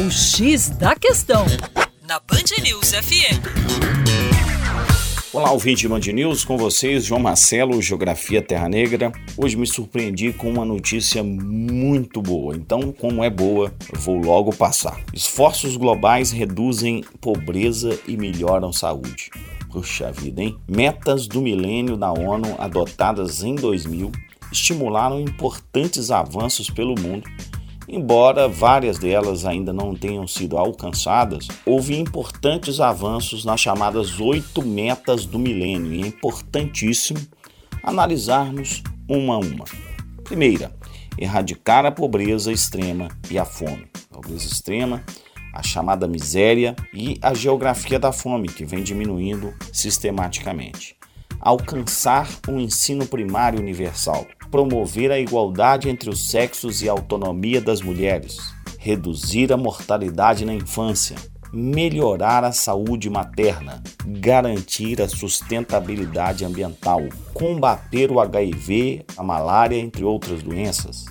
O X da Questão, na Band News FM. Olá, ouvinte Band News, com vocês, João Marcelo, Geografia Terra Negra. Hoje me surpreendi com uma notícia muito boa, então, como é boa, vou logo passar. Esforços globais reduzem pobreza e melhoram saúde. Puxa vida, hein? Metas do milênio da ONU adotadas em 2000 estimularam importantes avanços pelo mundo Embora várias delas ainda não tenham sido alcançadas, houve importantes avanços nas chamadas oito metas do milênio e é importantíssimo analisarmos uma a uma. Primeira, erradicar a pobreza extrema e a fome. A pobreza extrema, a chamada miséria e a geografia da fome, que vem diminuindo sistematicamente. Alcançar um ensino primário universal promover a igualdade entre os sexos e a autonomia das mulheres, reduzir a mortalidade na infância, melhorar a saúde materna, garantir a sustentabilidade ambiental, combater o HIV, a malária, entre outras doenças,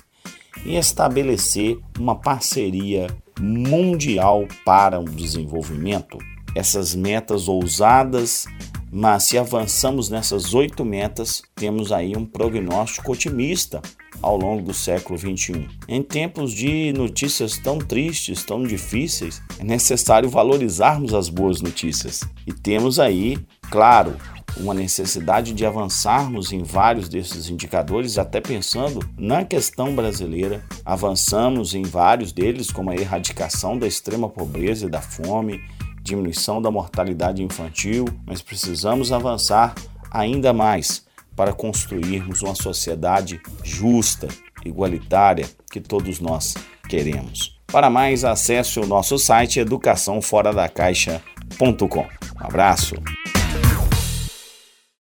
e estabelecer uma parceria mundial para o desenvolvimento. Essas metas ousadas mas se avançamos nessas oito metas, temos aí um prognóstico otimista ao longo do século XXI. Em tempos de notícias tão tristes, tão difíceis, é necessário valorizarmos as boas notícias. E temos aí, claro, uma necessidade de avançarmos em vários desses indicadores, até pensando na questão brasileira. Avançamos em vários deles, como a erradicação da extrema pobreza e da fome, diminuição da mortalidade infantil, mas precisamos avançar ainda mais para construirmos uma sociedade justa, igualitária que todos nós queremos. Para mais, acesse o nosso site educaçãoforadacaixa.com. Um abraço!